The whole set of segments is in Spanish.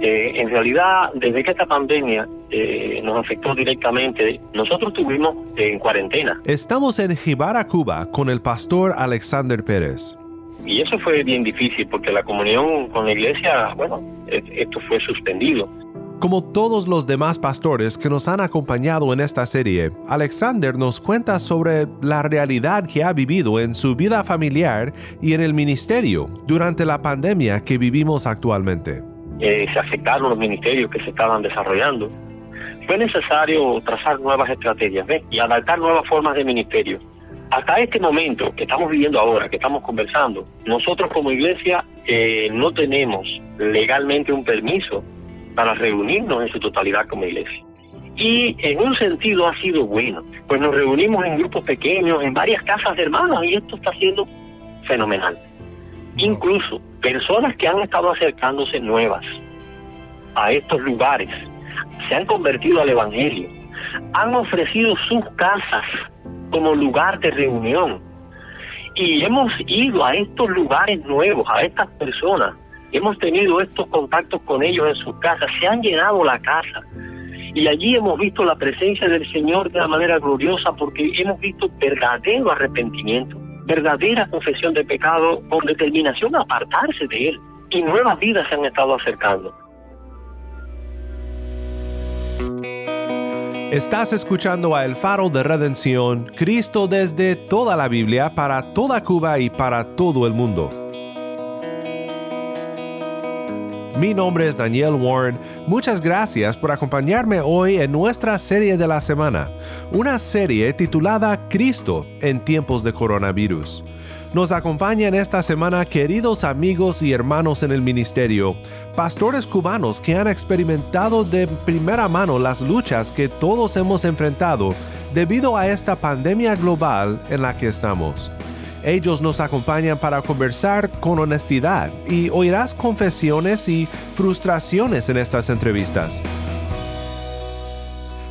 Eh, en realidad, desde que esta pandemia eh, nos afectó directamente, nosotros estuvimos en cuarentena. Estamos en Jibara, Cuba, con el pastor Alexander Pérez. Y eso fue bien difícil porque la comunión con la iglesia, bueno, esto fue suspendido. Como todos los demás pastores que nos han acompañado en esta serie, Alexander nos cuenta sobre la realidad que ha vivido en su vida familiar y en el ministerio durante la pandemia que vivimos actualmente. Eh, se afectaron los ministerios que se estaban desarrollando. Fue necesario trazar nuevas estrategias y adaptar nuevas formas de ministerio. Hasta este momento que estamos viviendo ahora, que estamos conversando, nosotros como iglesia eh, no tenemos legalmente un permiso para reunirnos en su totalidad como iglesia. Y en un sentido ha sido bueno, pues nos reunimos en grupos pequeños, en varias casas de hermanos, y esto está siendo fenomenal. Incluso personas que han estado acercándose nuevas a estos lugares se han convertido al Evangelio, han ofrecido sus casas como lugar de reunión. Y hemos ido a estos lugares nuevos, a estas personas, hemos tenido estos contactos con ellos en sus casas, se han llenado la casa. Y allí hemos visto la presencia del Señor de una manera gloriosa porque hemos visto verdadero arrepentimiento, verdadera confesión de pecado con determinación a apartarse de Él. Y nuevas vidas se han estado acercando. Estás escuchando a El Faro de Redención, Cristo desde toda la Biblia, para toda Cuba y para todo el mundo. Mi nombre es Daniel Warren. Muchas gracias por acompañarme hoy en nuestra serie de la semana, una serie titulada Cristo en tiempos de coronavirus. Nos acompañan esta semana queridos amigos y hermanos en el ministerio, pastores cubanos que han experimentado de primera mano las luchas que todos hemos enfrentado debido a esta pandemia global en la que estamos. Ellos nos acompañan para conversar con honestidad y oirás confesiones y frustraciones en estas entrevistas.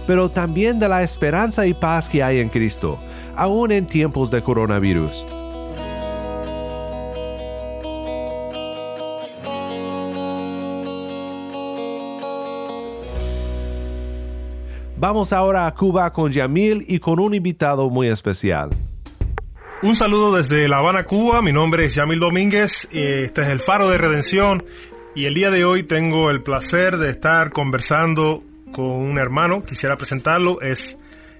Pero también de la esperanza y paz que hay en Cristo, aún en tiempos de coronavirus. Vamos ahora a Cuba con Yamil y con un invitado muy especial. Un saludo desde La Habana, Cuba. Mi nombre es Yamil Domínguez. Este es el Faro de Redención. Y el día de hoy tengo el placer de estar conversando con un hermano. Quisiera presentarlo. Es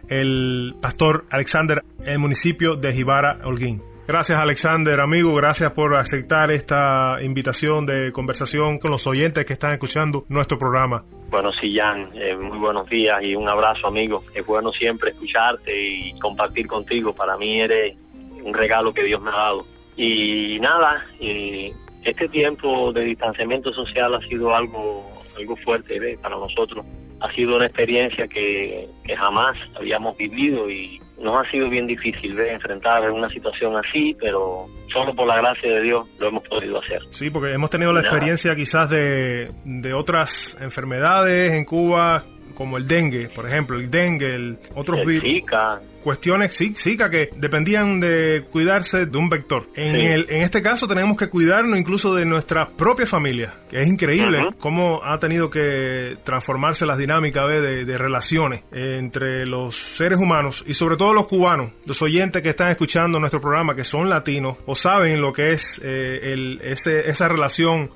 el pastor Alexander en el municipio de Jibara, Holguín. Gracias Alexander, amigo, gracias por aceptar esta invitación de conversación con los oyentes que están escuchando nuestro programa. Bueno, sí, Jan, eh, muy buenos días y un abrazo, amigo. Es bueno siempre escucharte y compartir contigo. Para mí eres un regalo que Dios me ha dado. Y nada, este tiempo de distanciamiento social ha sido algo, algo fuerte para nosotros. Ha sido una experiencia que, jamás habíamos vivido y nos ha sido bien difícil ver enfrentar una situación así, pero solo por la gracia de Dios lo hemos podido hacer. Sí, porque hemos tenido la experiencia quizás de, de otras enfermedades en Cuba como el dengue, por ejemplo, el dengue, el otros virus. Cuestiones Zika que dependían de cuidarse de un vector. En, el, en este caso tenemos que cuidarnos incluso de nuestra propia familia, que es increíble cómo ha tenido que transformarse las dinámicas de, de, relaciones entre los seres humanos y sobre todo los cubanos, los oyentes que están escuchando nuestro programa, que son latinos o saben lo que es eh, el, ese, esa relación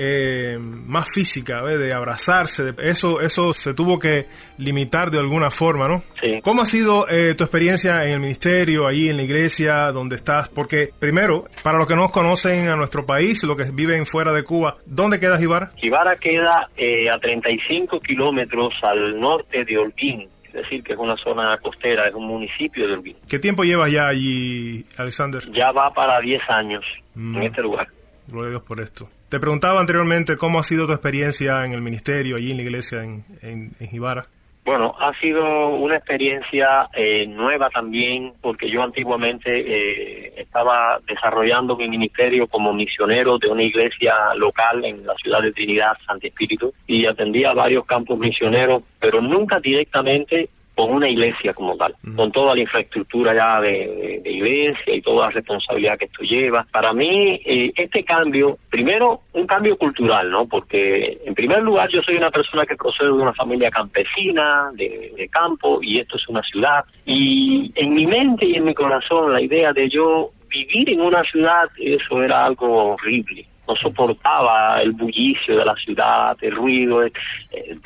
eh, más física, de abrazarse, eso eso se tuvo que limitar de alguna forma, ¿no? Sí. ¿Cómo ha sido eh, tu experiencia en el ministerio, ahí en la iglesia, donde estás? Porque primero, para los que no conocen a nuestro país, los que viven fuera de Cuba, ¿dónde queda Jibara? Jibara queda eh, a 35 kilómetros al norte de Holguín, es decir, que es una zona costera, es un municipio de Holguín. ¿Qué tiempo llevas ya allí, Alexander? Ya va para 10 años en mm. este lugar. Gloria a Dios por esto. Te preguntaba anteriormente cómo ha sido tu experiencia en el ministerio, allí en la iglesia en, en, Jibara. Bueno, ha sido una experiencia eh, nueva también, porque yo antiguamente eh, estaba desarrollando mi ministerio como misionero de una iglesia local en la ciudad de Trinidad, Santo Espíritu, y atendía varios campos misioneros, pero nunca directamente con una iglesia como tal, con toda la infraestructura ya de, iglesia y toda la responsabilidad que esto lleva. Para mí, eh, este cambio, primero, un cambio cultural, ¿no? Porque, en primer lugar, yo soy una persona que procede de una familia campesina, de, de campo, y esto es una ciudad. Y en mi mente y en mi corazón, la idea de yo vivir en una ciudad, eso era algo horrible no soportaba el bullicio de la ciudad, el ruido. Eh,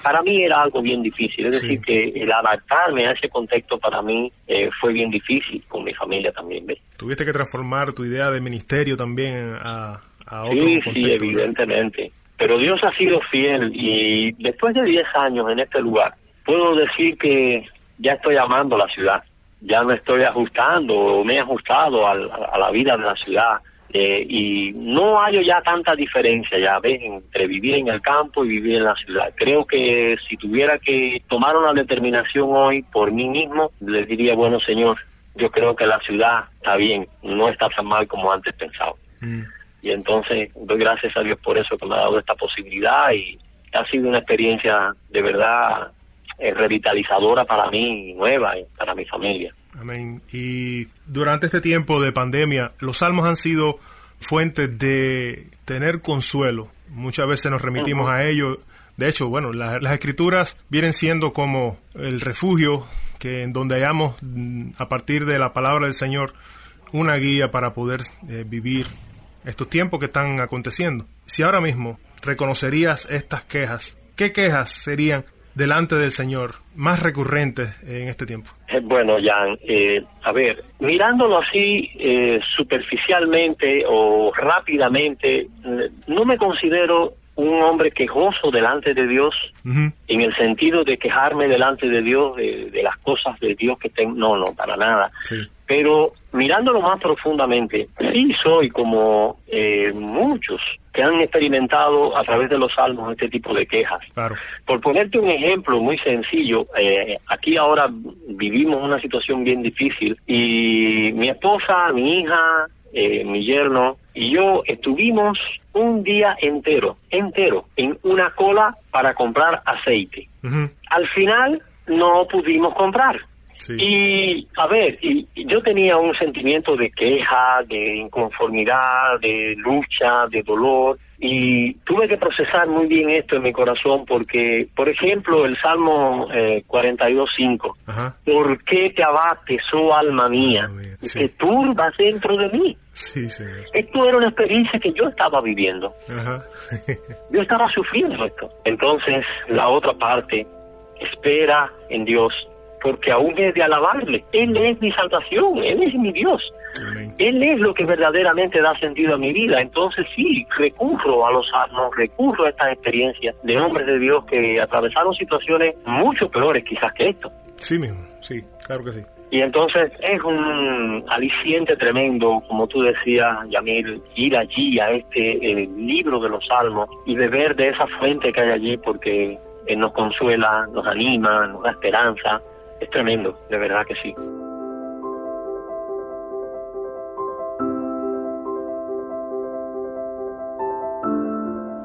para mí era algo bien difícil, es decir, que el adaptarme a ese contexto para mí eh, fue bien difícil, con mi familia también. ¿ves? Tuviste que transformar tu idea de ministerio también a, a otro Sí, sí, evidentemente. Pero Dios ha sido fiel y después de 10 años en este lugar, puedo decir que ya estoy amando la ciudad, ya me estoy ajustando, me he ajustado a la vida de la ciudad eh, y no hay ya tanta diferencia, ya ves, entre vivir en el campo y vivir en la ciudad. Creo que si tuviera que tomar una determinación hoy por mí mismo, le diría, bueno, señor, yo creo que la ciudad está bien, no está tan mal como antes pensaba. Mm. Y entonces doy gracias a Dios por eso que me ha dado esta posibilidad y ha sido una experiencia de verdad eh, revitalizadora para mí, nueva y para mi familia. Amén. Y durante este tiempo de pandemia, los salmos han sido fuentes de tener consuelo. Muchas veces nos remitimos a ellos. De hecho, bueno, las escrituras vienen siendo como el refugio que en donde hallamos mm, a partir de la palabra del Señor una guía para poder eh, vivir estos tiempos que están aconteciendo. Si ahora mismo reconocerías estas quejas, ¿qué quejas serían delante del Señor más recurrentes en este tiempo? Eh, bueno, Jan, eh, a ver, mirándolo así eh, superficialmente o rápidamente, no me considero un hombre quejoso delante de Dios en el sentido de quejarme delante de Dios de, las cosas de Dios que tengo. No, no, para nada. Pero mirándolo más profundamente, sí soy como muchos que han experimentado a través de los salmos este tipo de quejas. Por ponerte un ejemplo muy sencillo, eh, aquí ahora vivimos una situación bien difícil y mi esposa, mi hija, eh, mi yerno y yo estuvimos un día entero, entero, en una cola para comprar aceite. Al final no pudimos comprar y, a ver, y, yo tenía un sentimiento de queja, de inconformidad, de lucha, de dolor, y tuve que procesar muy bien esto en mi corazón porque, por ejemplo, el Salmo eh, 42.5, ¿por qué te abates, oh alma mía? y te turbas dentro de mí. Sí, Esto era una experiencia que yo estaba viviendo. yo estaba sufriendo esto. Entonces, la otra parte, espera en Dios porque aún es de alabarle. Él es mi salvación, Él es mi Dios. Él es lo que verdaderamente da sentido a mi vida. Entonces sí, recurro a los salmos, recurro a estas experiencias de hombres de Dios que atravesaron situaciones mucho peores quizás que esto. Sí mismo, sí, claro que sí. Y entonces es un aliciente tremendo, como tú decías, Yamil, ir allí a este libro de los salmos y beber de esa fuente que hay allí porque nos consuela, nos anima, nos da esperanza es tremendo, de verdad que sí.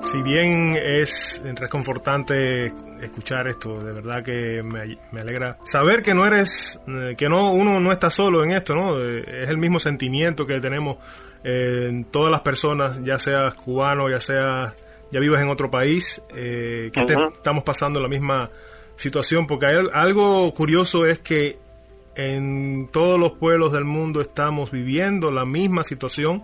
Si bien es reconfortante escuchar esto, de verdad que me, alegra saber que no eres, eh, que no uno no está solo en esto, ¿no? Eh, es el mismo sentimiento que tenemos eh, en todas las personas, ya seas cubano, ya sea ya vives en otro país, que estamos pasando la misma situación, porque hay algo curioso es que en todos los pueblos del mundo estamos viviendo la misma situación.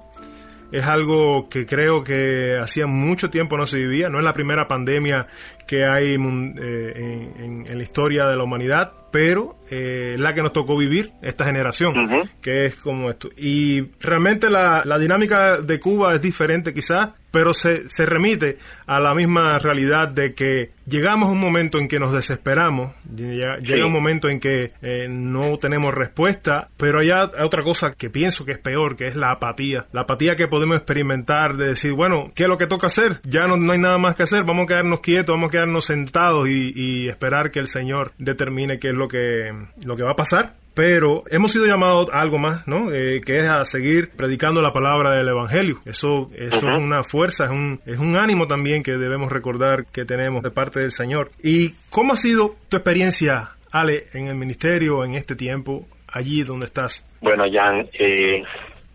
Es algo que creo que hacía mucho tiempo no se vivía. No es la primera pandemia que hay eh, en, la historia de la humanidad, pero eh, la que nos tocó vivir, esta generación, que es como esto. Y realmente la, la, dinámica de Cuba es diferente quizás, pero se, se remite a la misma realidad de que llegamos a un momento en que nos desesperamos, llega, un momento en que eh, no tenemos respuesta, pero hay otra cosa que pienso que es peor, que es la apatía. La apatía que podemos experimentar de decir, bueno, ¿qué es lo que toca hacer? Ya no, no hay nada más que hacer, vamos a quedarnos quietos, vamos a quedarnos sentados y, esperar que el Señor determine qué es lo que, lo que va a pasar pero hemos sido llamados a algo más, ¿no? Eh, que es a seguir predicando la palabra del Evangelio. Eso, eso es una fuerza, es un, es un ánimo también que debemos recordar que tenemos de parte del Señor. ¿Y cómo ha sido tu experiencia Ale, en el ministerio, en este tiempo, allí donde estás? Bueno, Jan, eh,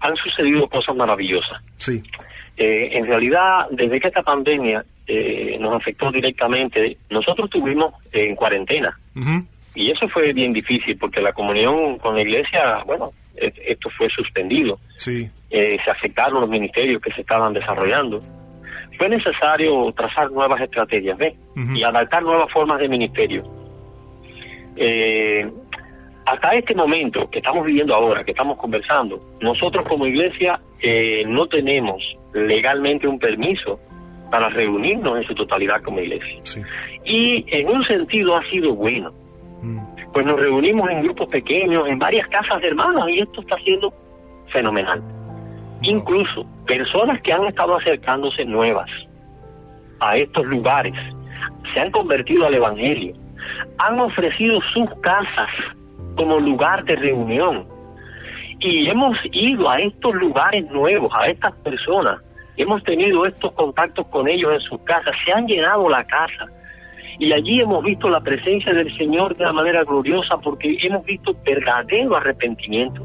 han sucedido cosas maravillosas. Sí. Eh, en realidad, desde que esta pandemia eh, nos afectó directamente, nosotros estuvimos en cuarentena. Y eso fue bien difícil porque la comunión con la iglesia, bueno, esto fue suspendido. Sí. se afectaron los ministerios que se estaban desarrollando. Fue necesario trazar nuevas estrategias, ¿ves? Y adaptar nuevas formas de ministerio. Eh, hasta este momento que estamos viviendo ahora, que estamos conversando, nosotros como iglesia eh, no tenemos legalmente un permiso para reunirnos en su totalidad como iglesia. Y en un sentido ha sido bueno. Pues nos reunimos en grupos pequeños, en varias casas de hermanos, y esto está siendo fenomenal. Incluso personas que han estado acercándose nuevas a estos lugares se han convertido al Evangelio, han ofrecido sus casas como lugar de reunión. Y hemos ido a estos lugares nuevos, a estas personas, hemos tenido estos contactos con ellos en sus casas, se han llenado la casa. Y allí hemos visto la presencia del Señor de una manera gloriosa porque hemos visto verdadero arrepentimiento.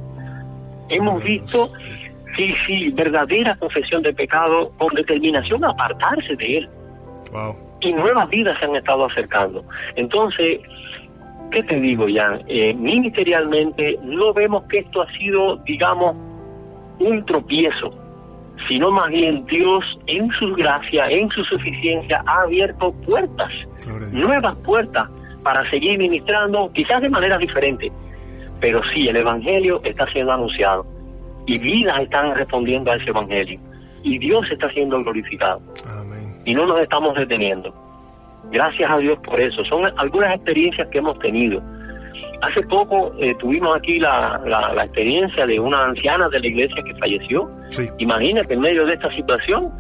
Hemos visto, sí, sí, verdadera confesión de pecado con determinación a apartarse de Él. Y nuevas vidas se han estado acercando. Entonces, ¿qué te digo, Jan? Eh, ministerialmente no vemos que esto ha sido, digamos, un tropiezo, sino más bien Dios en su gracia, en su suficiencia, ha abierto puertas, nuevas puertas para seguir ministrando, quizás de manera diferente, pero sí, el Evangelio está siendo anunciado y vidas están respondiendo a ese Evangelio y Dios está siendo glorificado. Y no nos estamos deteniendo. Gracias a Dios por eso. Son algunas experiencias que hemos tenido. Hace poco eh, tuvimos aquí la, la, experiencia de una anciana de la iglesia que falleció. Imagínate, en medio de esta situación,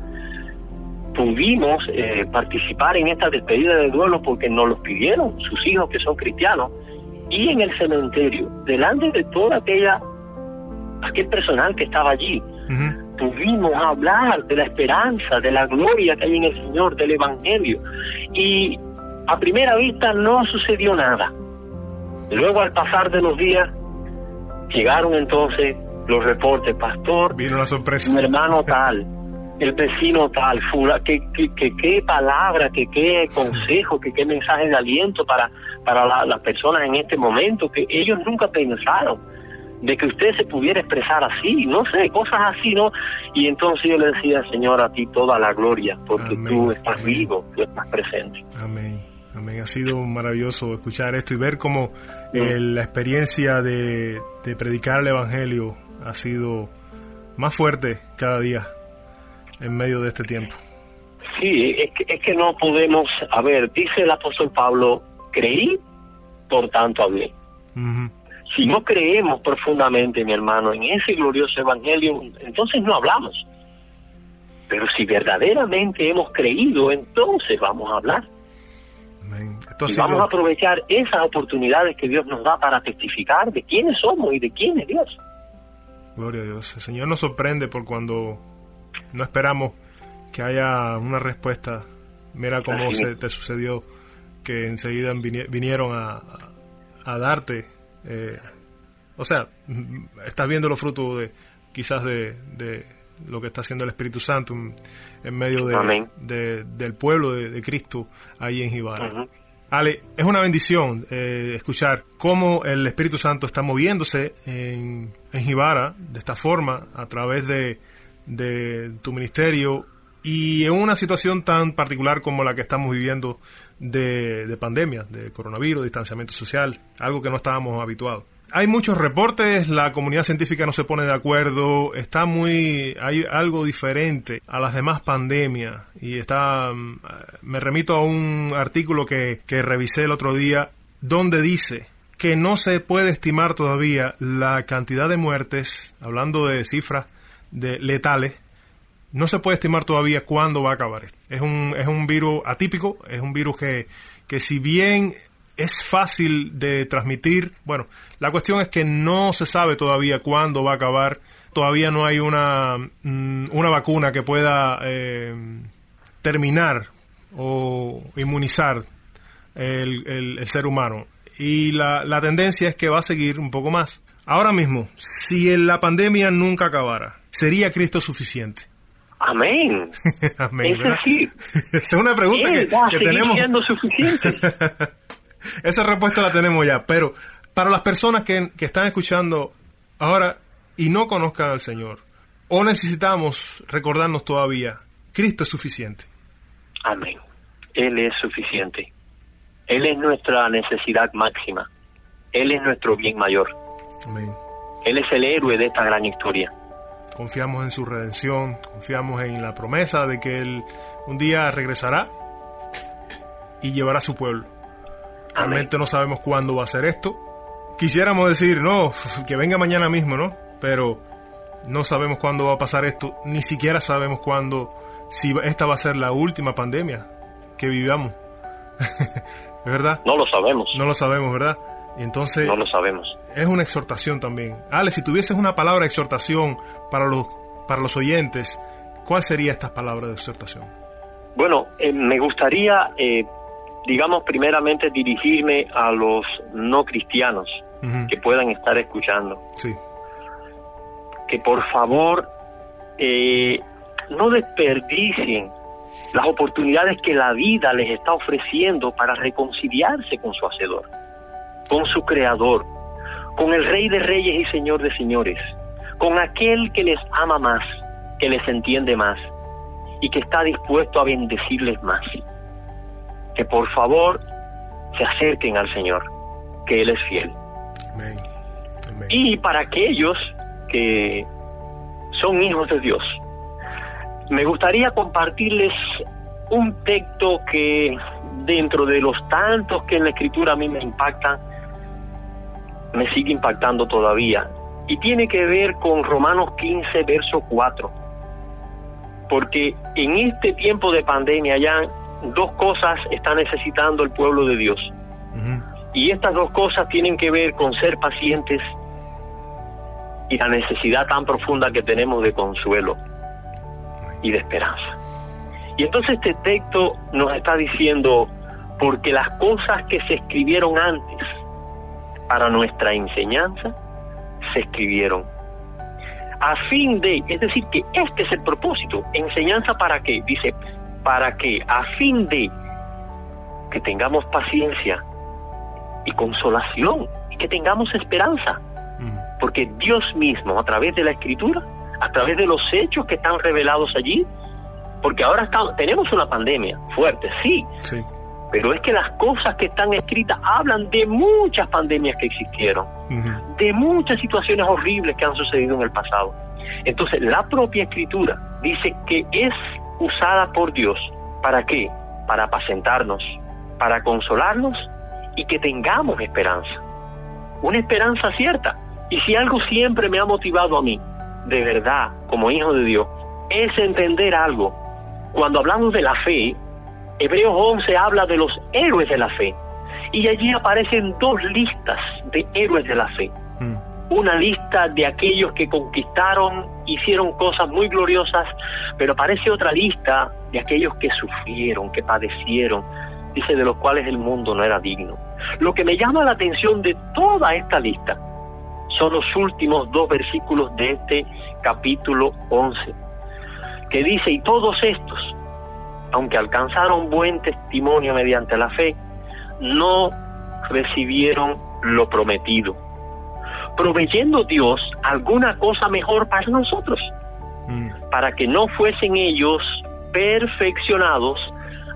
pudimos eh, participar en esta despedida de duelo porque nos los pidieron sus hijos que son cristianos. Y en el cementerio, delante de toda aquella aquel personal que estaba allí, pudimos hablar de la esperanza, de la gloria que hay en el Señor, del Evangelio. Y a primera vista no sucedió nada. Luego al pasar de los días, llegaron entonces los reportes, pastor, vino la sorpresa. Un hermano tal, el vecino tal, fula, que, qué palabra, que qué consejo, que qué mensaje de aliento para, para las personas en este momento, que ellos nunca pensaron de que usted se pudiera expresar así, no sé, cosas así, ¿no? Y entonces yo le decía, Señor, a ti toda la gloria, porque tú estás vivo, tú estás presente. Amén. Amén. Ha sido maravilloso escuchar esto y ver cómo eh, la experiencia de, de predicar el Evangelio ha sido más fuerte cada día en medio de este tiempo. Sí, es que, es que no podemos, a ver, dice el apóstol Pablo, creí, por tanto hablé. Si no creemos profundamente, mi hermano, en ese glorioso evangelio, entonces no hablamos. Pero si verdaderamente hemos creído, entonces vamos a hablar. Y vamos a aprovechar esas oportunidades que Dios nos da para testificar de quiénes somos y de quién es Dios. Gloria a Dios. El Señor nos sorprende por cuando no esperamos que haya una respuesta. Mira cómo se te sucedió que enseguida vinieron a, a darte eh, o sea, estás viendo los frutos de quizás de, lo que está haciendo el Espíritu Santo en, medio de, del pueblo de, Cristo ahí en Jibara. Ale, es una bendición eh, escuchar cómo el Espíritu Santo está moviéndose en, en Jibara de esta forma a través de, de tu ministerio y en una situación tan particular como la que estamos viviendo de, pandemia, de coronavirus, distanciamiento social, algo que no estábamos habituados hay muchos reportes, la comunidad científica no se pone de acuerdo, está muy, hay algo diferente a las demás pandemias y está, mm, me remito a un artículo que, que revisé el otro día donde dice que no se puede estimar todavía la cantidad de muertes, hablando de cifras de letales, no se puede estimar todavía cuándo va a acabar. Es un, es un virus atípico, es un virus que, que si bien es fácil de transmitir, bueno, la cuestión es que no se sabe todavía cuándo va a acabar, todavía no hay una, mm, una vacuna que pueda eh, terminar o inmunizar el, el, ser humano. y la, la tendencia es que va a seguir un poco más. Ahora mismo, si la pandemia nunca acabara, ¿sería Cristo suficiente? Amén. Amén. Es es una pregunta que, que tenemos. suficiente. Esa respuesta la tenemos ya, pero para las personas que, que están escuchando ahora y no conozcan al Señor, o necesitamos recordarnos todavía, Cristo es suficiente. Amén. Él es suficiente. Él es nuestra necesidad máxima. Él es nuestro bien mayor. Amén. Él es el héroe de esta gran historia. Confiamos en su redención, confiamos en la promesa de que Él un día regresará y llevará a su pueblo. Amén. Realmente no sabemos cuándo va a ser esto. Quisiéramos decir, no, que venga mañana mismo, ¿no? Pero no sabemos cuándo va a pasar esto, ni siquiera sabemos cuándo, si esta va a ser la última pandemia que vivamos. ¿Es verdad? No lo sabemos. No lo sabemos, ¿verdad? Y entonces No lo sabemos. es una exhortación también. Ale, si tuvieses una palabra de exhortación para los, para los oyentes, ¿cuál sería esta palabra de exhortación? Bueno, eh, me gustaría, eh, digamos, primeramente dirigirme a los no cristianos que puedan estar escuchando. Sí, Que por favor eh, no desperdicien las oportunidades que la vida les está ofreciendo para reconciliarse con su Hacedor, con su Creador, con el Rey de Reyes y Señor de Señores, con aquel que les ama más, que les entiende más y que está dispuesto a bendecirles más. Que por favor se acerquen al Señor, que Él es fiel. amén. amén. Y para aquellos que son hijos de Dios, me gustaría compartirles un texto que dentro de los tantos que en la escritura a mí me impactan, me sigue impactando todavía. Y tiene que ver con Romanos 15, verso 4. Porque en este tiempo de pandemia ya dos cosas está necesitando el pueblo de Dios. Y estas dos cosas tienen que ver con ser pacientes y la necesidad tan profunda que tenemos de consuelo y de esperanza. Y entonces este texto nos está diciendo, porque las cosas que se escribieron antes para nuestra enseñanza, se escribieron. A fin de, es decir, que este es el propósito. ¿Enseñanza para qué? Dice, para que a fin de que tengamos paciencia y consolación y que tengamos esperanza. ujú. Porque Dios mismo, a través de la escritura, a través de los hechos que están revelados allí, porque ahora estamos, tenemos una pandemia fuerte, sí, Sí, pero es que las cosas que están escritas hablan de muchas pandemias que existieron, de muchas situaciones horribles que han sucedido en el pasado. Entonces, la propia escritura dice que es usada por Dios. ¿Para qué? Para apacentarnos, para consolarnos y que tengamos esperanza. Una esperanza cierta. Y si algo siempre me ha motivado a mí, de verdad, como hijo de Dios, es entender algo. Cuando hablamos de la fe, Hebreos 11 habla de los héroes de la fe. Y allí aparecen dos listas de héroes de la fe ujú. Una lista de aquellos que conquistaron, hicieron cosas muy gloriosas, pero aparece otra lista de aquellos que sufrieron, que padecieron, dice de los cuales el mundo no era digno. Lo que me llama la atención de toda esta lista son los últimos dos versículos de este capítulo 11, que dice, y todos estos, aunque alcanzaron buen testimonio mediante la fe, no recibieron lo prometido proveyendo Dios alguna cosa mejor para nosotros, Mm, para que no fuesen ellos perfeccionados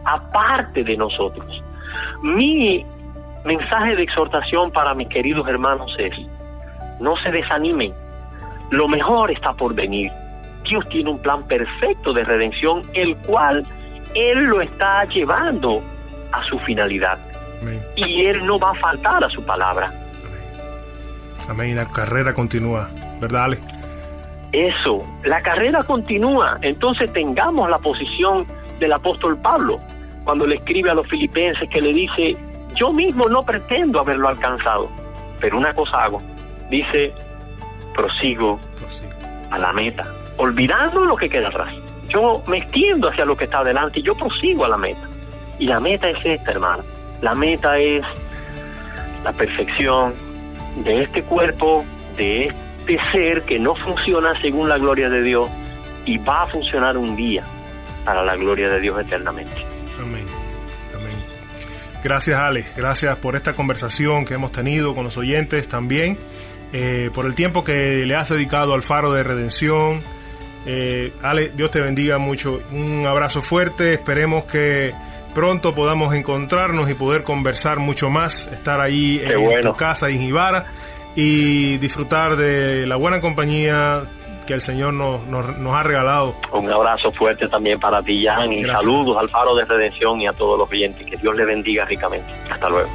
aparte de nosotros. Mi mensaje de exhortación para mis queridos hermanos es, no se desanimen, lo mejor está por venir. Dios tiene un plan perfecto de redención, el cual Él lo está llevando a su finalidad. Y Él no va a faltar a su palabra. Amén. La carrera continúa, ¿verdad, Ale? Eso, la carrera continúa, entonces tengamos la posición del apóstol Pablo cuando le escribe a los filipenses que le dice, yo mismo no pretendo haberlo alcanzado, pero una cosa hago, dice, prosigo Prosigo. a la meta, olvidando lo que queda atrás. Yo me extiendo hacia lo que está adelante y yo prosigo a la meta. Y la meta es esta, hermano. La meta es la perfección de este cuerpo, de este ser que no funciona según la gloria de Dios y va a funcionar un día para la gloria de Dios eternamente. Amén. Amén. Gracias Ale, gracias por esta conversación que hemos tenido con los oyentes también, eh, por el tiempo que le has dedicado al faro de redención. Eh, Ale, Dios te bendiga mucho. Un abrazo fuerte, esperemos que pronto podamos encontrarnos y poder conversar mucho más, estar ahí en tu casa en Ibarra y disfrutar de la buena compañía que el Señor nos, nos, ha regalado. Un abrazo fuerte también para ti, Jan, y saludos al Faro de Redención y a todos los oyentes. Que Dios le bendiga ricamente. Hasta luego.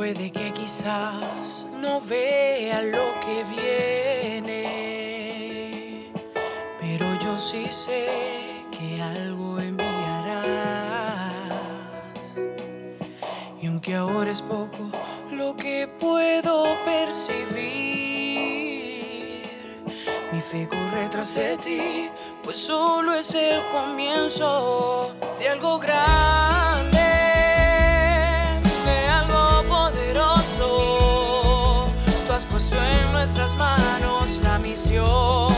Puede que quizás no vea lo que viene, pero yo sí sé que algo enviarás. Y aunque ahora es poco lo que puedo percibir, mi fe corre tras de ti, pues solo es el comienzo de algo grande. Manos la misión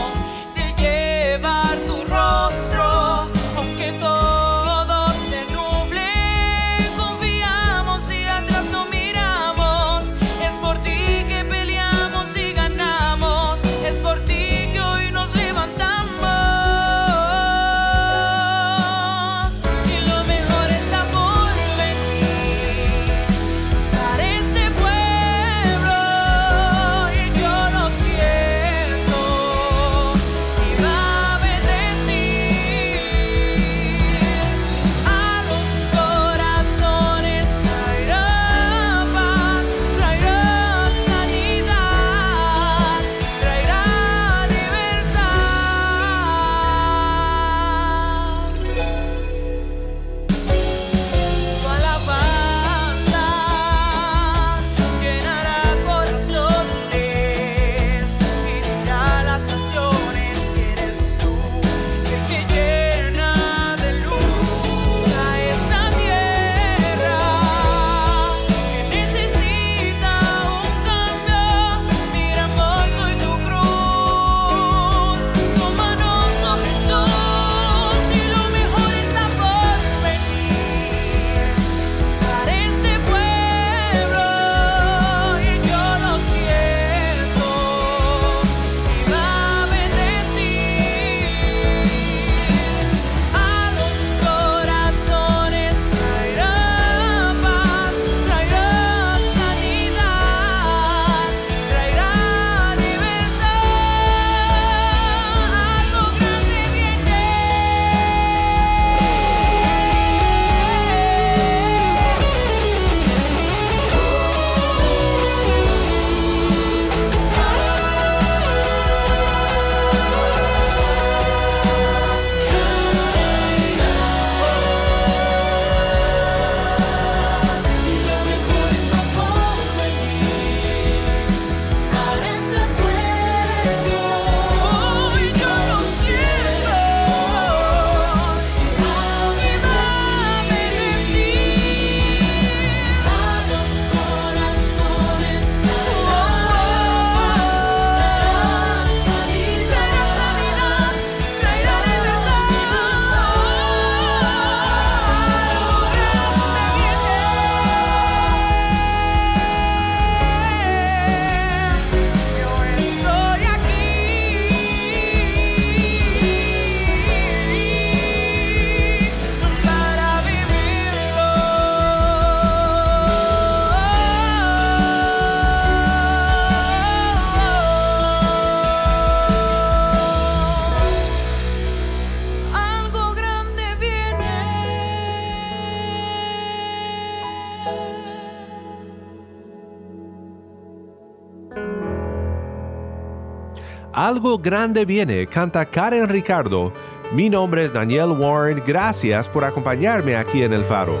Algo grande viene, canta Karen Ricardo. Mi nombre es Daniel Warren, gracias por acompañarme aquí en El Faro.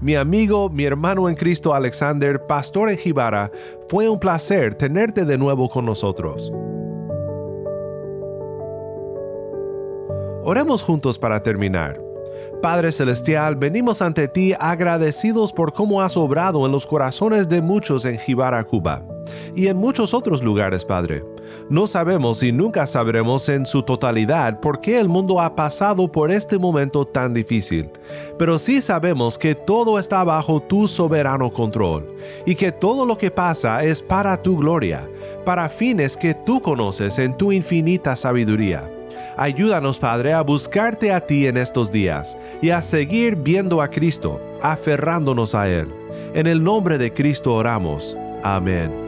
Mi amigo, mi hermano en Cristo Alexander, pastor en Jibara, fue un placer tenerte de nuevo con nosotros. Oremos juntos para terminar. Padre Celestial, venimos ante ti agradecidos por cómo has obrado en los corazones de muchos en Jibara, Cuba, y en muchos otros lugares, Padre. No sabemos y nunca sabremos en su totalidad por qué el mundo ha pasado por este momento tan difícil, pero sí sabemos que todo está bajo tu soberano control y que todo lo que pasa es para tu gloria, para fines que tú conoces en tu infinita sabiduría. Ayúdanos, Padre, a buscarte a ti en estos días y a seguir viendo a Cristo, aferrándonos a Él. En el nombre de Cristo oramos. Amén.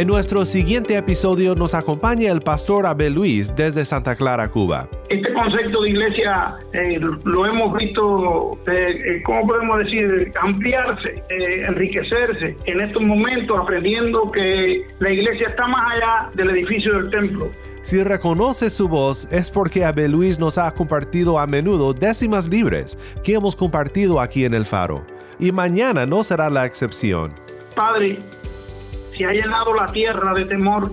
En nuestro siguiente episodio nos acompaña el pastor Abel Luis desde Santa Clara, Cuba. Este concepto de iglesia eh, lo hemos visto, eh, eh, ¿cómo podemos decir? Ampliarse, enriquecerse en estos momentos, aprendiendo que la iglesia está más allá del edificio del templo. Si reconoce su voz es porque Abel Luis nos ha compartido a menudo décimas libres que hemos compartido aquí en el faro. Y mañana no será la excepción. Padre, se ha llenado la tierra de temor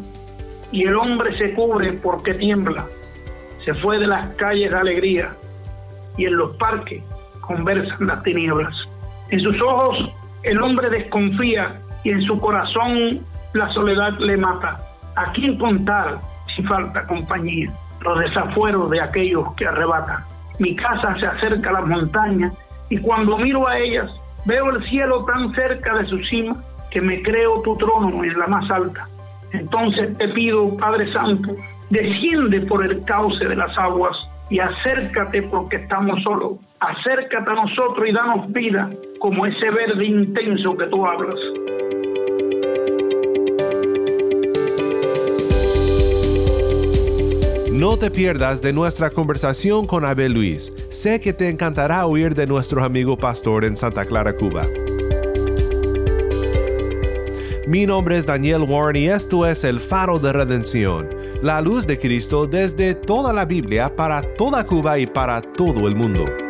y el hombre se cubre porque tiembla. Se fue de las calles de alegría y en los parques conversan las tinieblas. En sus ojos el hombre desconfía y en su corazón la soledad le mata. ¿A quién contar si falta compañía? Los desafueros de aquellos que arrebatan. Mi casa se acerca a las montañas y cuando miro a ellas veo el cielo tan cerca de su cima que me creo tu trono en la más alta. Entonces te pido, Padre Santo, desciende por el cauce de las aguas y acércate porque estamos solos. Acércate a nosotros y danos vida como ese verde intenso que tú hablas. No te pierdas de nuestra conversación con Abel Luis. Sé que te encantará oír de nuestro amigo pastor en Santa Clara, Cuba. Mi nombre es Daniel Warren y esto es el faro de redención, la luz de Cristo desde toda la Biblia para toda Cuba y para todo el mundo.